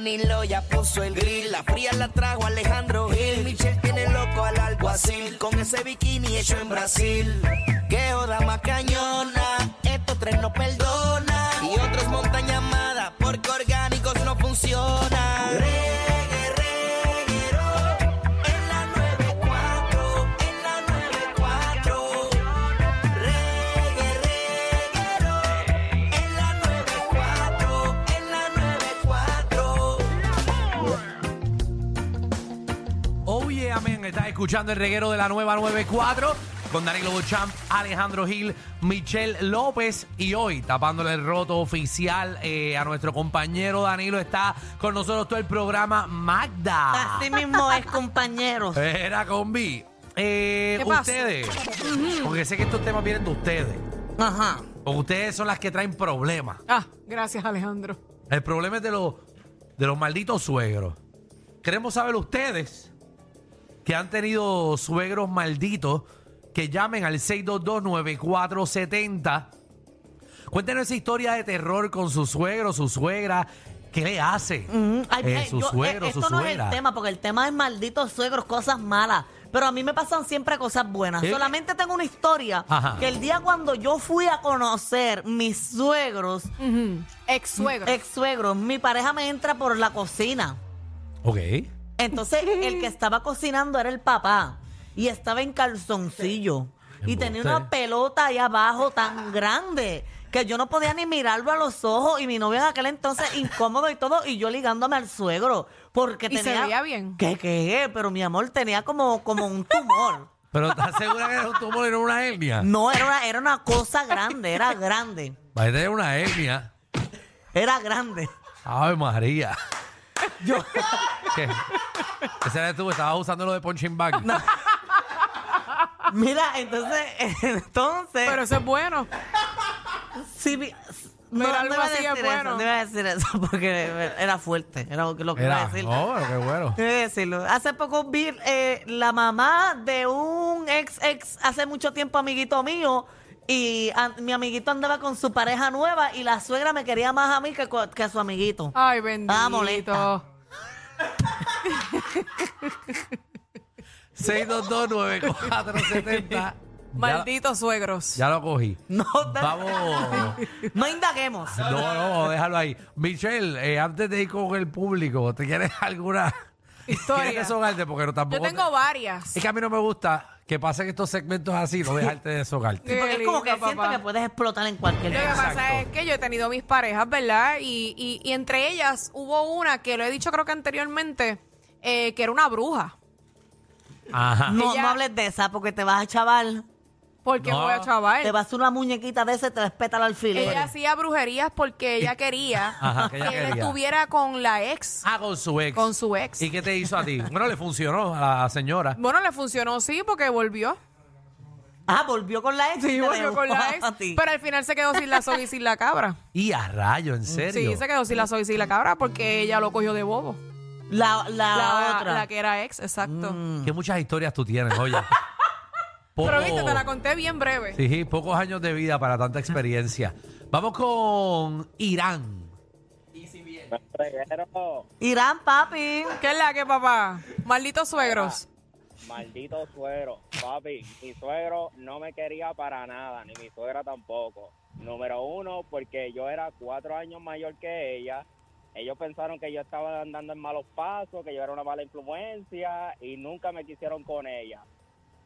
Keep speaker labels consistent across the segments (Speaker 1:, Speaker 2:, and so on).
Speaker 1: Danilo ya puso el grill, la fría la trajo Alejandro Gil. Michelle tiene loco al alguacil, con ese bikini hecho en Brasil. Que joda más cañona,
Speaker 2: Estás escuchando el reguero de la nueva 94 con Danilo Bochamp, Alejandro Gil, Michelle López. Y hoy, tapándole el roto oficial eh, a nuestro compañero Danilo, está con nosotros todo el programa Magda.
Speaker 3: Así mismo es, compañero.
Speaker 2: Era combi. Eh,
Speaker 4: ¿Qué pasa?
Speaker 2: ustedes, porque sé que estos temas vienen de ustedes.
Speaker 3: Ajá.
Speaker 2: Porque ustedes son las que traen problemas.
Speaker 4: Ah, gracias, Alejandro.
Speaker 2: El problema es de los, de los malditos suegros. Queremos saber ustedes que han tenido suegros malditos que llamen al 622-9470. Cuéntenos esa historia de terror con su suegro, su suegra. ¿Qué le hace?
Speaker 3: Mm, ay,
Speaker 2: Eh, su
Speaker 3: yo-
Speaker 2: suegro,
Speaker 3: eh,
Speaker 2: su
Speaker 3: esto no es
Speaker 2: suegra.
Speaker 3: el tema, porque el tema es malditos suegros, cosas malas. Pero a mí me pasan siempre cosas buenas.
Speaker 2: Eh.
Speaker 3: Solamente tengo una historia
Speaker 2: Ajá.
Speaker 3: que el día cuando yo fui a conocer mis suegros,
Speaker 4: Ex suegro.
Speaker 3: ex suegros, mi pareja me entra por la cocina.
Speaker 2: Ok.
Speaker 3: Entonces, el que estaba cocinando era el papá. Y estaba en calzoncillo. Y tenía una pelota ahí abajo tan grande que yo no podía ni mirarlo a los ojos. Y mi novia en aquel entonces incómodo y todo. Y yo ligándome al suegro. Porque
Speaker 4: ¿Y se
Speaker 3: tenía.
Speaker 4: veía bien?
Speaker 3: ¿Qué, qué? Pero mi amor tenía como, como un tumor.
Speaker 2: Pero ¿estás segura que era un tumor no una hernia?
Speaker 3: No, era una, era una cosa grande, era grande.
Speaker 2: Va a tener una hernia.
Speaker 3: Era grande.
Speaker 2: Ave María.
Speaker 3: Yo,
Speaker 2: ¿Qué? Ese eres tú, estabas usando lo de punching bag.
Speaker 3: mira, entonces, entonces.
Speaker 4: Pero eso es bueno.
Speaker 3: Sí,
Speaker 4: Ver
Speaker 3: no,
Speaker 4: algo
Speaker 3: no iba a
Speaker 4: así es
Speaker 3: decir
Speaker 4: bueno.
Speaker 3: eso, no iba a decir eso porque era fuerte, era lo que, lo que iba a
Speaker 2: Era,
Speaker 3: decir.
Speaker 2: no, pero qué bueno.
Speaker 3: Iba a decirlo. Hace poco vi eh, la mamá de un ex ex hace mucho tiempo amiguito mío y a- mi amiguito andaba con su pareja nueva y la suegra me quería más a mí que, co- que a su amiguito.
Speaker 4: Ay, bendito.
Speaker 3: Ah, molesta.
Speaker 2: 6229470. Ya,
Speaker 4: Malditos suegros.
Speaker 2: ya lo cogí.
Speaker 3: No,
Speaker 2: Vamos.
Speaker 3: no indaguemos.
Speaker 2: No, no, déjalo ahí. Michelle, eh, antes de ir con el público, ¿te quieres alguna
Speaker 4: Historia.
Speaker 2: ¿Quieres desahogarte? Porque no tampoco.
Speaker 4: Yo tengo
Speaker 2: te-
Speaker 4: varias.
Speaker 2: Es que a mí no me gusta que pasen estos segmentos así, no dejarte desahogarte.
Speaker 4: Qué
Speaker 3: Porque es como que siento que puedes explotar en cualquier
Speaker 4: Lo que pasa es que yo he tenido mis parejas, ¿verdad? Y, y, y entre ellas hubo una que lo he dicho creo que anteriormente, eh, que era una bruja.
Speaker 2: Ajá.
Speaker 3: No,
Speaker 4: Ella-
Speaker 3: no hables de esa porque te vas a chaval.
Speaker 4: ¿Por qué
Speaker 2: No.
Speaker 4: me voy a chaval?
Speaker 3: Te vas a hacer una muñequita de ese y te vas a petar al alfiler.
Speaker 4: Ella hacía brujerías porque ella quería
Speaker 2: Ajá, que ella
Speaker 4: que él
Speaker 2: quería.
Speaker 4: estuviera con la ex,
Speaker 2: Ah, con su ex.
Speaker 4: con su ex.
Speaker 2: ¿Y qué te hizo a ti? Bueno, le funcionó a la señora.
Speaker 4: Bueno, le funcionó sí porque volvió.
Speaker 3: Ah, volvió con la ex.
Speaker 4: Sí, volvió con la ex. Pero al final se quedó sin la soga y sin la cabra.
Speaker 2: Y a rayo, ¿en serio?
Speaker 4: Sí, se quedó sin la soga y sin la cabra porque ella lo cogió de bobo.
Speaker 3: La, la,
Speaker 4: La,
Speaker 3: otra.
Speaker 4: la que era ex, exacto.
Speaker 2: Qué muchas historias tú tienes, oye. Poco-
Speaker 4: Pero viste, te la conté bien breve.
Speaker 2: Sí, sí, pocos años de vida para tanta experiencia. Vamos con Irán.
Speaker 5: Reguero,
Speaker 3: Irán, papi.
Speaker 4: ¿Qué es la que, papá? Malditos suegros.
Speaker 5: maldito suegro. Papi, mi suegro no me quería para nada, ni mi suegra tampoco. Número uno, porque yo era cuatro años mayor que ella. Ellos pensaron que yo estaba andando en malos pasos, que yo era una mala influencia y nunca me quisieron con ella.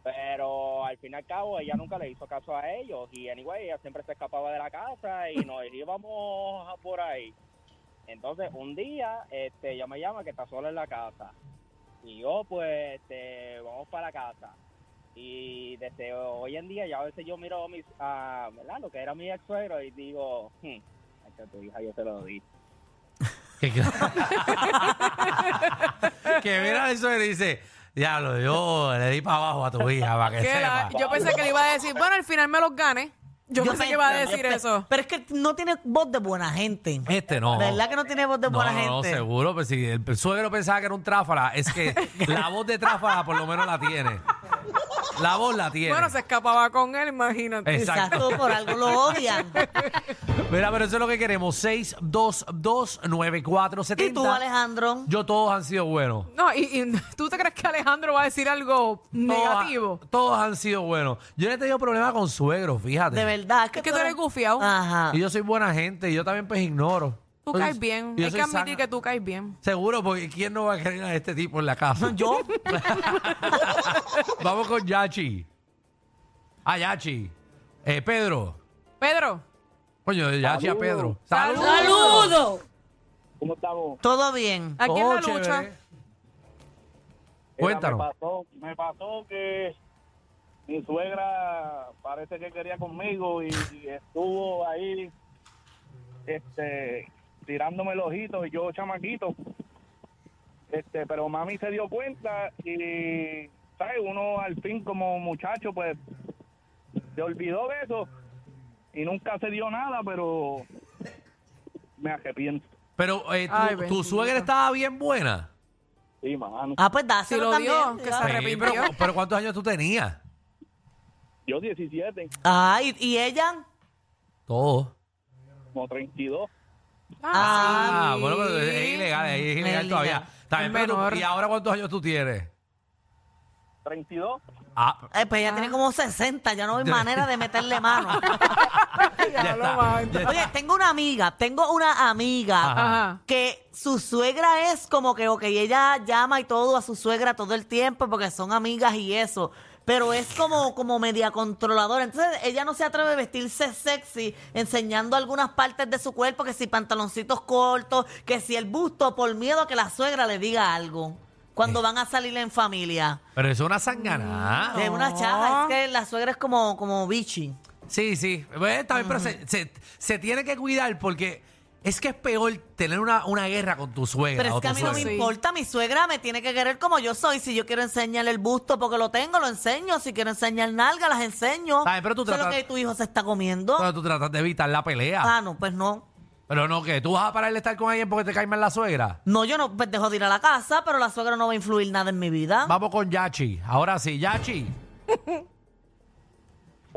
Speaker 5: Pero al fin y al cabo ella nunca le hizo caso a ellos y anyway ella siempre se escapaba de la casa y nos íbamos a por ahí. Entonces un día este ella me llama que está sola en la casa y yo pues este, vamos para la casa y desde hoy en día ya a veces yo miro a mis, a, ¿verdad? lo que era mi ex suegro y digo, hmm, a tu hija yo te lo di.
Speaker 2: Que, que mira eso y dice, diablo, yo le di para abajo a tu hija para que
Speaker 4: Que la-
Speaker 2: sepa.
Speaker 4: yo pensé que le iba a decir, bueno, al final me los gané. Yo, pensé que iba a decir
Speaker 3: pe-
Speaker 4: eso.
Speaker 3: Pero es que no tiene voz de buena gente.
Speaker 2: Este no.
Speaker 3: ¿Verdad que no tiene voz de
Speaker 2: No,
Speaker 3: buena
Speaker 2: no, no,
Speaker 3: gente?
Speaker 2: seguro, pues si el suegro pensaba que era un tráfala, es que la voz de tráfala por lo menos la tiene. La voz la tiene.
Speaker 4: Bueno, se escapaba con él, imagínate.
Speaker 2: Exacto.
Speaker 3: Exacto, por algo lo odian.
Speaker 2: Mira, pero eso es lo que queremos. 6229470.
Speaker 3: ¿Y tú, Alejandro?
Speaker 2: Yo todos han sido buenos.
Speaker 4: No, y, y ¿tú te crees que Alejandro va a decir algo
Speaker 2: Todos,
Speaker 4: negativo?
Speaker 2: todos han sido buenos. Yo no he tenido problema con suegros, fíjate.
Speaker 3: De verdad.
Speaker 4: Es que tú eres gufiado.
Speaker 3: Ajá.
Speaker 2: Y yo soy buena gente y yo también pues ignoro.
Speaker 4: Tú caes bien.
Speaker 2: yo
Speaker 4: Hay
Speaker 2: soy
Speaker 4: que admitir
Speaker 2: sana.
Speaker 4: que tú caes bien.
Speaker 2: Seguro, porque ¿quién no va a querer a este tipo en la casa?
Speaker 3: Yo.
Speaker 2: Vamos con Yachi. Ah, Yachi. Eh, Pedro.
Speaker 4: Pedro,
Speaker 2: Coño, de Yachi a Pedro.
Speaker 4: ¡Saludos!
Speaker 3: ¡Saludos!
Speaker 5: ¿Cómo estamos?
Speaker 3: Todo bien.
Speaker 4: aquí en la lucha.
Speaker 2: chévere. Cuéntanos.
Speaker 6: Me pasó, me pasó que mi suegra parece que quería conmigo y, y estuvo ahí este tirándome el ojito y yo chamaquito. Este, pero mami se dio cuenta y sabes, uno al fin como muchacho pues se olvidó de eso y nunca se dio nada, pero me arrepiento.
Speaker 2: Pero eh, tu,
Speaker 4: Ay,
Speaker 2: tu
Speaker 4: bendito.
Speaker 2: suegra estaba bien buena.
Speaker 6: Sí, mano.
Speaker 3: Ah, pues
Speaker 4: Si
Speaker 3: dáselo
Speaker 4: lo
Speaker 3: también.
Speaker 4: dio, que se.
Speaker 2: Sí,
Speaker 4: arrepintió.
Speaker 2: pero, pero ¿cuántos años tú tenías?
Speaker 6: Yo 17,
Speaker 3: Ah, ¿y, y ella?
Speaker 2: Todos.
Speaker 6: como 32.
Speaker 2: Ah,
Speaker 4: sí.
Speaker 2: bueno, pero es ilegal, es ilegal todavía. Está bien,
Speaker 4: Es
Speaker 2: pero tú-
Speaker 4: menor.
Speaker 2: ¿Y ahora cuántos años tú tienes?
Speaker 6: 32.
Speaker 2: Ah,
Speaker 3: Eh, pues ella tiene como 60, ya no hay manera de meterle mano.
Speaker 2: ya está. ya está.
Speaker 3: Oye, tengo una amiga, tengo una amiga
Speaker 4: Ajá.
Speaker 3: que su suegra es como que, ok, ella llama y todo a su suegra todo el tiempo porque son amigas y eso. Pero es como, como media controladora. Entonces ella no se atreve a vestirse sexy, enseñando algunas partes de su cuerpo, que si pantaloncitos cortos, que si el busto, por miedo a que la suegra le diga algo. Cuando van a salir en familia.
Speaker 2: Pero eso es una sanganada.
Speaker 3: De una chaja, es que la suegra es como, como bichi.
Speaker 2: Sí, sí. Bueno, está bien, pero se, se- se tiene que cuidar porque es que es peor tener una, una guerra con tu suegra.
Speaker 3: Pero
Speaker 2: o
Speaker 3: es que
Speaker 2: tu
Speaker 3: a mí no me
Speaker 2: suegro.
Speaker 4: Sí.
Speaker 3: importa, mi suegra me tiene que querer como yo soy. Si yo quiero enseñarle el busto porque lo tengo, lo enseño. Si quiero enseñar nalga, las enseño.
Speaker 2: Está bien, pero tú
Speaker 3: Eso es lo
Speaker 2: tratas-
Speaker 3: que tu hijo se está comiendo.
Speaker 2: Pero tú tratas de evitar la pelea.
Speaker 3: Ah, no, pues no.
Speaker 2: Pero no, que tú vas a parar de estar con alguien porque te cae mal la suegra.
Speaker 3: No, yo no pues dejo de ir a la casa, pero la suegra no va a influir nada en mi vida.
Speaker 2: Vamos con Yachi. Ahora sí, Yachi.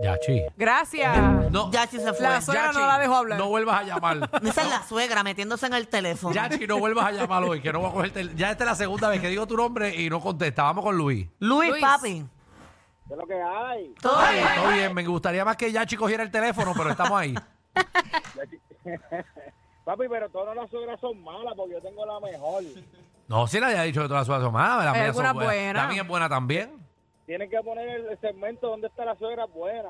Speaker 2: Yachi.
Speaker 4: Gracias.
Speaker 2: No,
Speaker 3: Ya si se fue.
Speaker 4: La suegra no la dejó hablar.
Speaker 2: No vuelvas a llamar.
Speaker 3: Esa es la suegra metiéndose en el teléfono.
Speaker 2: Yachi, no vuelvas a llamar hoy, que no voy a cogerte. el- Ya esta es la segunda vez que digo tu nombre y no contesta. Vamos con Luis.
Speaker 3: Luis,
Speaker 4: Luis.
Speaker 3: papi.
Speaker 5: ¿Qué es lo que hay?
Speaker 3: Todo bien.
Speaker 2: Todo bien, me gustaría más que Yachi cogiera el teléfono, pero estamos ahí.
Speaker 5: Papi, pero todas las suegras son malas porque yo tengo la mejor.
Speaker 2: No, si le había dicho que todas las suegras son malas, la
Speaker 4: Hay
Speaker 2: mía son
Speaker 4: algunas
Speaker 2: buenas.
Speaker 4: buenas.
Speaker 2: La mía es buena también.
Speaker 5: Tienen que poner el, segmento donde está la suegra buena.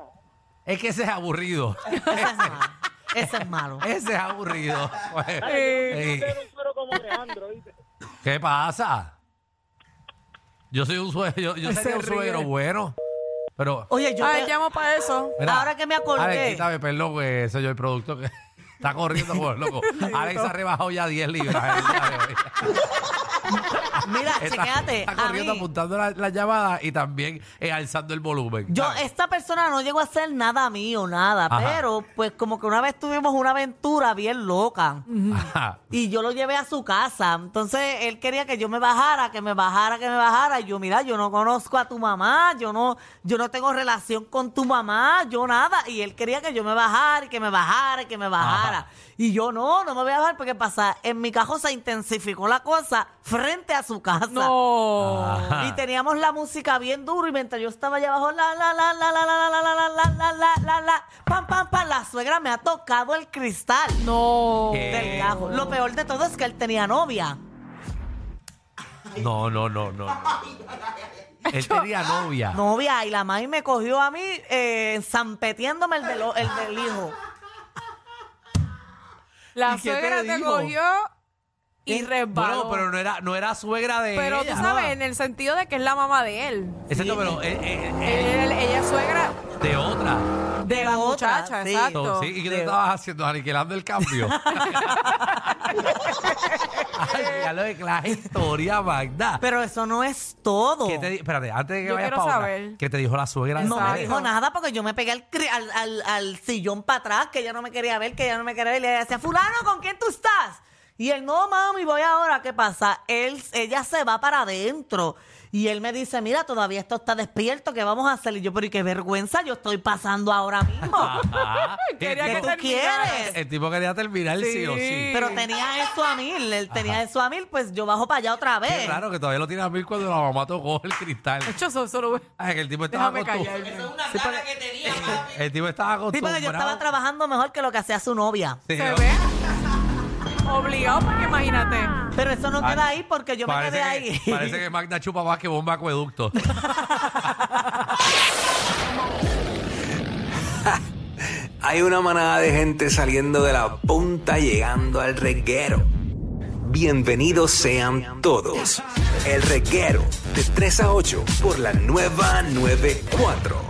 Speaker 2: Es que ese es aburrido.
Speaker 3: Ese es malo. Ese es malo.
Speaker 2: ese es aburrido.
Speaker 5: Ay, yo no quiero un suegro como Alejandro, ¿viste?
Speaker 2: ¿Qué pasa? Yo soy un suegro, yo, yo sería un
Speaker 4: ríe.
Speaker 2: suegro bueno. Pero.
Speaker 3: Oye, yo
Speaker 4: Ay,
Speaker 3: te-
Speaker 4: llamo para eso.
Speaker 2: Mira,
Speaker 3: Ahora que me acordé.
Speaker 2: Alex, quítame, perdón, que soy yo el producto que está corriendo loco. Alex ha rebajado ya 10 libras. el día de hoy.
Speaker 3: Mira,
Speaker 2: Está,
Speaker 3: chequéate.
Speaker 2: está
Speaker 3: a
Speaker 2: corriendo
Speaker 3: mí-
Speaker 2: apuntando la, la llamada y también eh, alzando el volumen.
Speaker 3: Yo,
Speaker 2: ¿sabes?
Speaker 3: esta persona no llegó a hacer nada mío, nada,
Speaker 2: Ajá.
Speaker 3: pero pues como que una vez tuvimos una aventura bien loca
Speaker 2: Ajá.
Speaker 3: y yo lo llevé a su casa. Entonces él quería que yo me bajara, que me bajara, que me bajara. Y yo, mira, yo no conozco a tu mamá, yo no, yo no tengo relación con tu mamá, yo nada. Y él quería que yo me bajara y que me bajara y que me bajara.
Speaker 2: Ajá.
Speaker 3: Y yo no, no me voy a bajar porque pasa, en mi cajo se intensificó la cosa frente a su casa.
Speaker 4: No.
Speaker 2: Ajá.
Speaker 3: Y teníamos la música bien duro y mientras yo estaba allá abajo, la, la, la, la, la, la, la, la, la, la, la, la, la, la, pam, pam, pam, la suegra me ha tocado el cristal
Speaker 4: No.
Speaker 3: Del cajo. Lo peor de todo es que él tenía novia.
Speaker 2: No, no, no, no. no. Él tenía novia.
Speaker 3: Novia, y la maíz me cogió a mí eh, zampetiéndome el del, el del hijo.
Speaker 4: La
Speaker 2: ¿Y qué te
Speaker 4: suegra te,
Speaker 2: dijo?
Speaker 4: cogió y resbaló.
Speaker 2: Bueno, pero no era, no era suegra de
Speaker 4: Pero
Speaker 2: ella.
Speaker 4: tú sabes, en el sentido de que es la mamá de él.
Speaker 2: Exacto, pero eh, eh, eh,
Speaker 4: Él- ella es suegra
Speaker 2: de otra.
Speaker 4: de la
Speaker 3: otra,
Speaker 4: muchacha,
Speaker 3: sí.
Speaker 4: exacto.
Speaker 2: So, sí, ¿Y qué te estabas haciendo? Aniquilando el cambio. Ay, ya lo de la historia, Magda.
Speaker 3: Pero eso no es todo.
Speaker 2: ¿Qué te di- Espérate, antes de que
Speaker 4: Yo
Speaker 2: vayas
Speaker 4: quiero
Speaker 2: para
Speaker 4: saber.
Speaker 2: ¿qué te dijo la suegra?
Speaker 3: No me
Speaker 4: Exacto.
Speaker 3: dijo nada porque yo me pegué al, cri- al, al- al sillón para atrás, que ella no me quería ver, que ella no me quería ver. Y ella decía, fulano, ¿con quién tú estás? Y él, no, mami, voy ahora. ¿Qué pasa? Él, ella se va para adentro. Y él me dice, mira, todavía esto está despierto, ¿qué vamos a hacer? Y yo, pero ¿y qué vergüenza yo estoy pasando ahora mismo?
Speaker 2: Ajá.
Speaker 4: Quería
Speaker 2: El
Speaker 3: ¿Qué
Speaker 4: que
Speaker 3: tú quieres?
Speaker 2: El tipo quería terminar sí, o sí.
Speaker 4: Sí.
Speaker 3: Pero tenía eso a mil, él tenía eso a mil, pues yo bajo para allá otra vez.
Speaker 2: Qué raro que todavía lo tiene a mil cuando la mamá tocó el cristal.
Speaker 4: De hecho, eso, solo
Speaker 2: Ay, que el tipo estaba
Speaker 4: Déjame
Speaker 2: acostumbrado.
Speaker 4: callarme.
Speaker 3: Sí, porque-
Speaker 2: El tipo estaba
Speaker 3: Sí, porque
Speaker 2: acostumbrado.
Speaker 3: yo estaba trabajando mejor que lo que hacía su novia.
Speaker 2: Sí,
Speaker 4: ¿Se ve? Obligado, porque imagínate.
Speaker 3: Pero eso no
Speaker 2: Ah,
Speaker 3: queda ahí porque yo me
Speaker 2: Parece
Speaker 3: quedé
Speaker 2: que,
Speaker 3: ahí.
Speaker 2: Parece que Magda chupa más que bomba acueducto.
Speaker 7: Hay una manada de gente saliendo de la punta llegando al reguero. Bienvenidos sean todos. El reguero de 3 a 8 por la nueva 94.